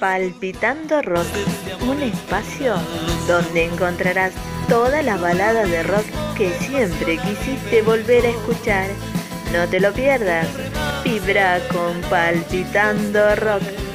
Palpitando Rock, un espacio donde encontrarás todas las baladas de rock que siempre quisiste volver a escuchar. No te lo pierdas, vibra con Palpitando Rock.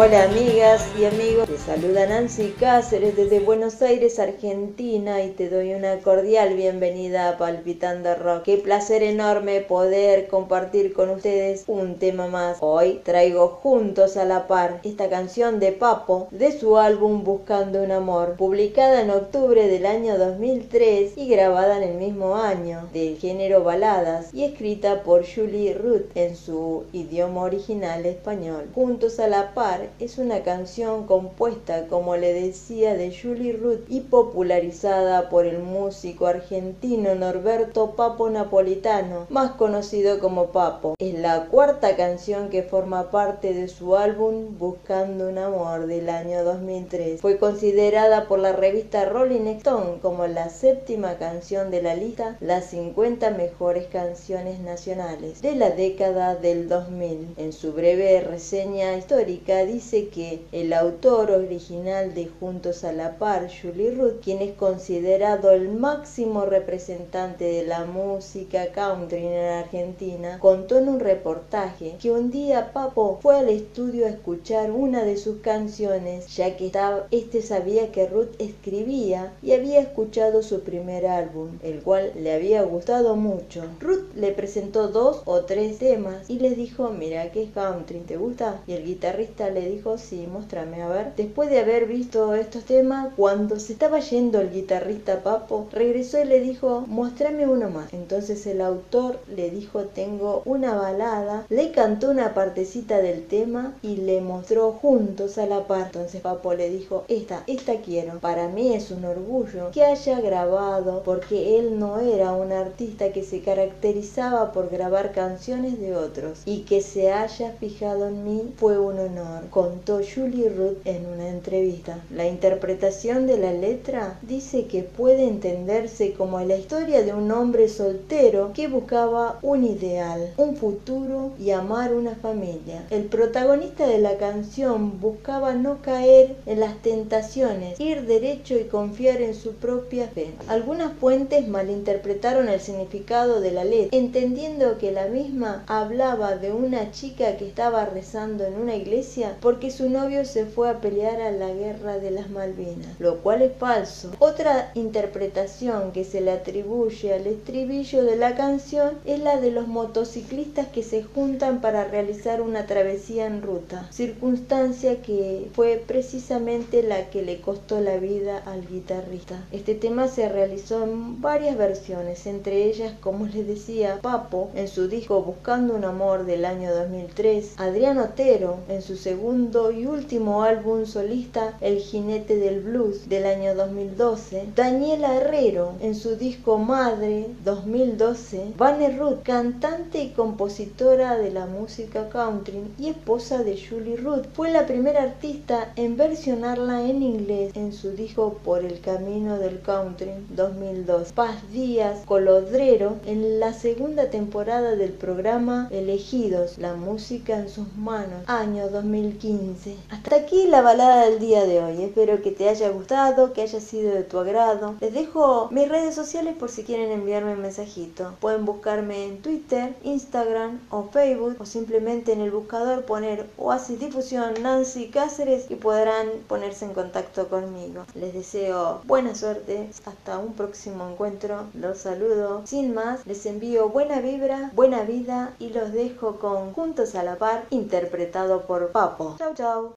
Hola amigas y amigos, te saluda Nancy Cáceres desde Buenos Aires, Argentina y te doy una cordial bienvenida a Palpitando Rock. Qué placer enorme poder compartir con ustedes un tema más. Hoy traigo Juntos a la Par esta canción de Papo de su álbum Buscando un Amor, publicada en octubre del año 2003 y grabada en el mismo año, del género baladas y escrita por Julie Ruth en su idioma original español. Juntos a la Par es una canción compuesta, como le decía, de Julie Ruth y popularizada por el músico argentino Norberto Papo Napolitano, más conocido como Papo. Es la cuarta canción que forma parte de su álbum Buscando un Amor del año 2003. Fue considerada por la revista Rolling Stone como la séptima canción de la lista Las 50 mejores canciones nacionales de la década del 2000. En su breve reseña histórica dice que el autor original de Juntos a la Par, Julie Ruth, quien es considerado el máximo representante de la música country en Argentina, contó en un reportaje que un día Papo fue al estudio a escuchar una de sus canciones, ya que este sabía que Ruth escribía y había escuchado su primer álbum, el cual le había gustado mucho. Ruth le presentó dos o tres temas y les dijo, mira que es country, ¿te gusta? Y el guitarrista le dijo, sí, muéstrame, a ver. Después de haber visto estos temas, cuando se estaba yendo el guitarrista Papo, regresó y le dijo, muéstrame uno más. Entonces el autor le dijo, tengo una balada, le cantó una partecita del tema y le mostró juntos a la par. Entonces Papo le dijo, esta, esta quiero. Para mí es un orgullo que haya grabado, porque él no era un artista que se caracterizaba por grabar canciones de otros y que se haya fijado en mí fue un honor contó Julie Ruth en una entrevista. La interpretación de la letra dice que puede entenderse como la historia de un hombre soltero que buscaba un ideal, un futuro y amar una familia. El protagonista de la canción buscaba no caer en las tentaciones, ir derecho y confiar en su propia fe. Algunas fuentes malinterpretaron el significado de la letra, entendiendo que la misma hablaba de una chica que estaba rezando en una iglesia porque su novio se fue a pelear a la guerra de las Malvinas, lo cual es falso. Otra interpretación que se le atribuye al estribillo de la canción es la de los motociclistas que se juntan para realizar una travesía en ruta, circunstancia que fue precisamente la que le costó la vida al guitarrista. Este tema se realizó en varias versiones, entre ellas, como les decía, Papo en su disco Buscando un Amor del año 2003, Adrián Otero en su segundo y último álbum solista El jinete del blues del año 2012, Daniela Herrero en su disco Madre 2012, Vane Ruth, cantante y compositora de la música country y esposa de Julie Ruth, fue la primera artista en versionarla en inglés en su disco Por el camino del country 2002. Paz Díaz Colodrero en la segunda temporada del programa Elegidos, la música en sus manos, año 2000 2015. Hasta aquí la balada del día de hoy. Espero que te haya gustado, que haya sido de tu agrado. Les dejo mis redes sociales por si quieren enviarme un mensajito. Pueden buscarme en Twitter, Instagram o Facebook o simplemente en el buscador poner Oasis Difusión Nancy Cáceres y podrán ponerse en contacto conmigo. Les deseo buena suerte. Hasta un próximo encuentro. Los saludo. Sin más, les envío buena vibra, buena vida y los dejo con Juntos a la Par interpretado por Chao, chao.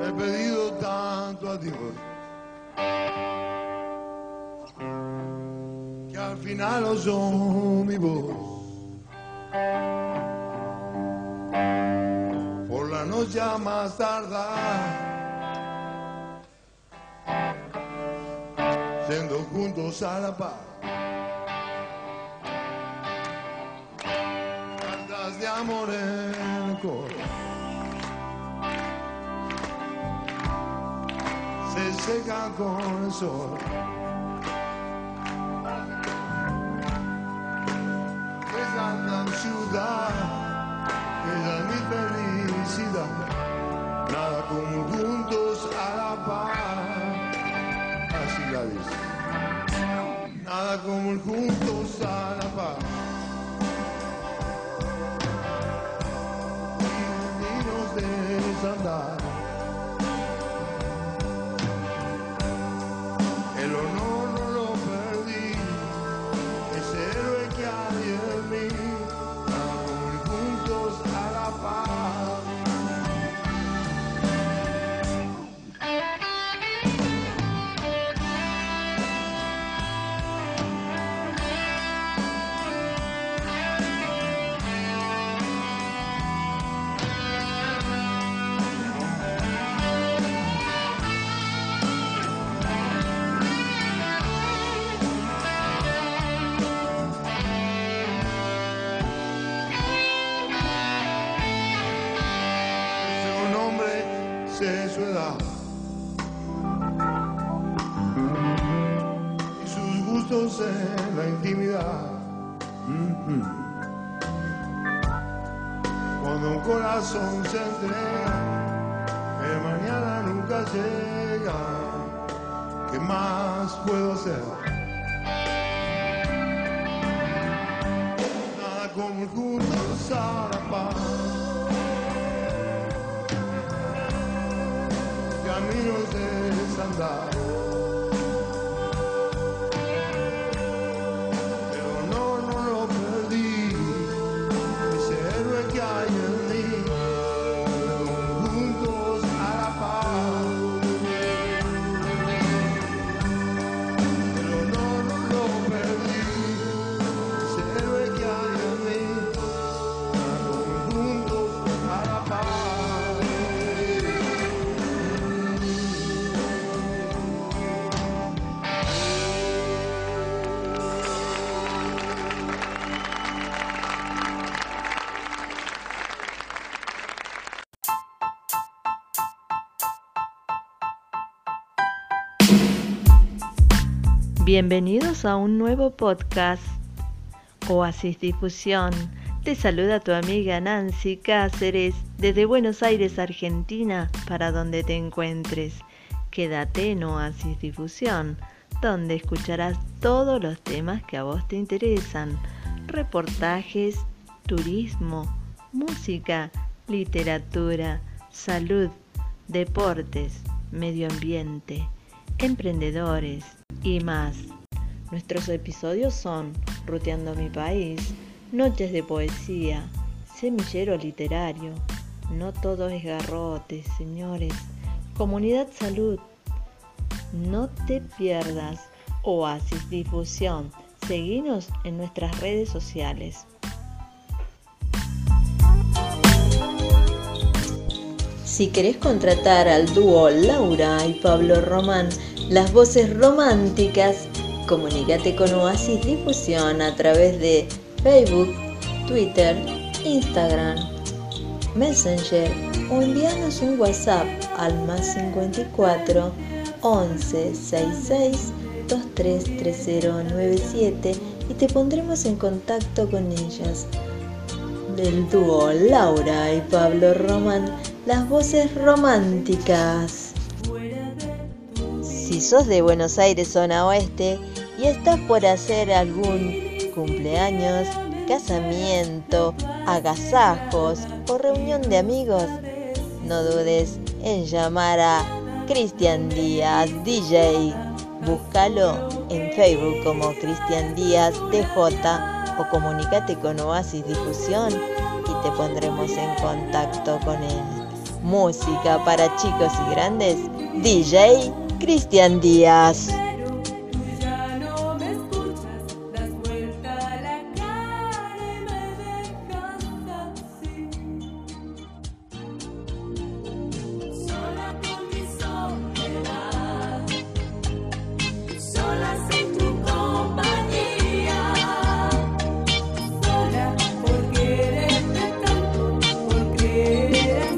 He pedido tanto a Dios que al final oyó mi voz. nos llama a tardar. Siendo juntos a la paz. Cartas de amor en el coro. Secan con el sol. Esa gran ciudad, es mi felicidad. Nada como juntos a la paz. Así la dice. Nada como juntos a la paz. Y nos desandar. Y sus gustos en la intimidad. Cuando un corazón se entrega, el mañana nunca llega. ¿Qué más puedo hacer? Nada como la paz. caminos Bienvenidos a un nuevo podcast, Oasis Difusión. Te saluda tu amiga Nancy Cáceres desde Buenos Aires, Argentina, para donde te encuentres. Quédate en Oasis Difusión, donde escucharás todos los temas que a vos te interesan. Reportajes, turismo, música, literatura, salud, deportes, medio ambiente, emprendedores y más. Nuestros episodios son Ruteando mi país, Noches de poesía, Semillero literario, No todo es garrote, señores, Comunidad Salud. No te pierdas Oasis Difusión. Seguinos en nuestras redes sociales. Si querés contratar al dúo Laura y Pablo Román, las voces románticas, comunícate con Oasis Difusión a través de Facebook, Twitter, Instagram, Messenger o envíanos un WhatsApp al más 54 11 66 233097 y te pondremos en contacto con ellas. Del dúo Laura y Pablo Román, las voces románticas. Si sos de Buenos Aires, zona oeste, y estás por hacer algún cumpleaños, casamiento, agasajos o reunión de amigos, no dudes en llamar a Cristian Díaz DJ. Búscalo en Facebook como Cristian Díaz DJ o comunícate con Oasis Difusión y te pondremos en contacto con él. Música para chicos y grandes, DJ Cristian Díaz.